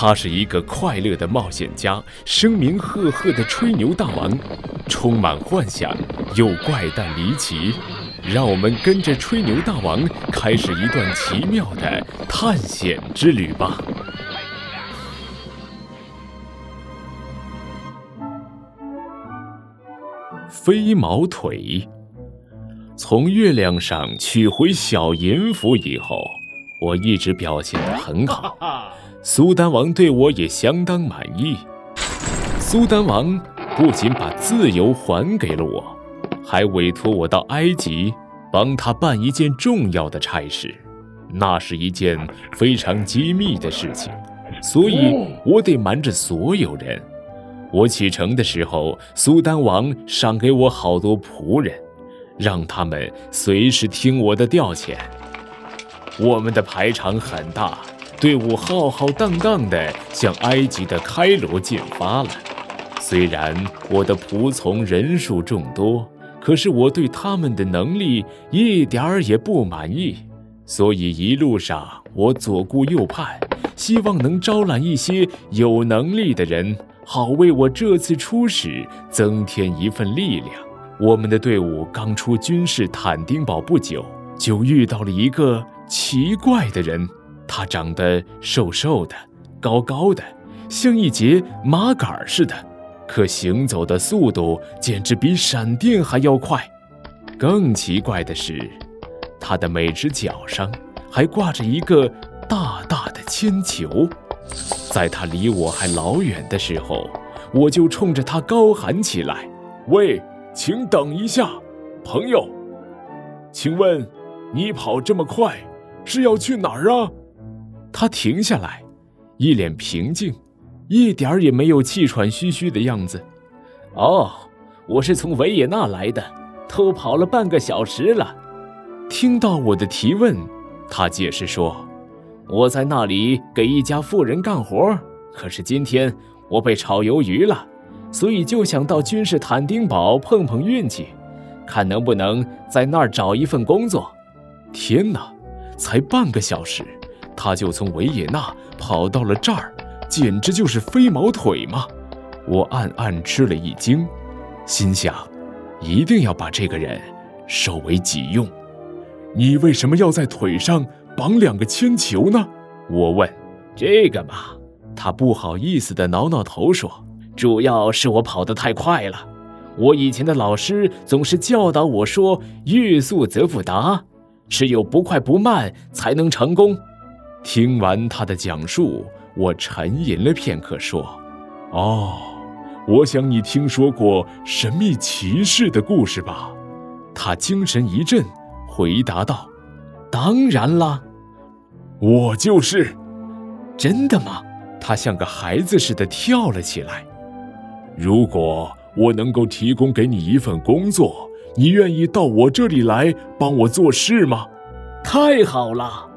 他是一个快乐的冒险家，声名赫赫的吹牛大王，充满幻想又怪诞离奇。让我们跟着吹牛大王开始一段奇妙的探险之旅吧。飞毛腿，从月亮上取回小银符以后，我一直表现得很好。苏丹王对我也相当满意。苏丹王不仅把自由还给了我，还委托我到埃及帮他办一件重要的差事，那是一件非常机密的事情，所以我得瞒着所有人。我启程的时候，苏丹王赏给我好多仆人，让他们随时听我的调遣。我们的排场很大。队伍浩浩荡荡地向埃及的开罗进发了。虽然我的仆从人数众多，可是我对他们的能力一点儿也不满意。所以一路上我左顾右盼，希望能招揽一些有能力的人，好为我这次出使增添一份力量。我们的队伍刚出君士坦丁堡不久，就遇到了一个奇怪的人。他长得瘦瘦的，高高的，像一节麻杆似的，可行走的速度简直比闪电还要快。更奇怪的是，他的每只脚上还挂着一个大大的铅球。在他离我还老远的时候，我就冲着他高喊起来：“喂，请等一下，朋友，请问你跑这么快是要去哪儿啊？”他停下来，一脸平静，一点儿也没有气喘吁吁的样子。哦，我是从维也纳来的，偷跑了半个小时了。听到我的提问，他解释说：“我在那里给一家富人干活，可是今天我被炒鱿鱼了，所以就想到君士坦丁堡碰碰运气，看能不能在那儿找一份工作。”天哪，才半个小时！他就从维也纳跑到了这儿，简直就是飞毛腿嘛！我暗暗吃了一惊，心想，一定要把这个人收为己用。你为什么要在腿上绑两个铅球呢？我问。这个嘛，他不好意思地挠挠头说：“主要是我跑得太快了。我以前的老师总是教导我说：‘欲速则不达，只有不快不慢才能成功。’”听完他的讲述，我沉吟了片刻，说：“哦，我想你听说过神秘骑士的故事吧？”他精神一振，回答道：“当然啦，我就是。”真的吗？他像个孩子似的跳了起来。如果我能够提供给你一份工作，你愿意到我这里来帮我做事吗？太好了。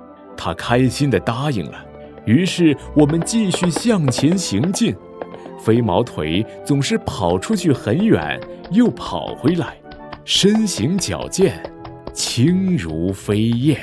他开心地答应了，于是我们继续向前行进。飞毛腿总是跑出去很远，又跑回来，身形矫健，轻如飞燕。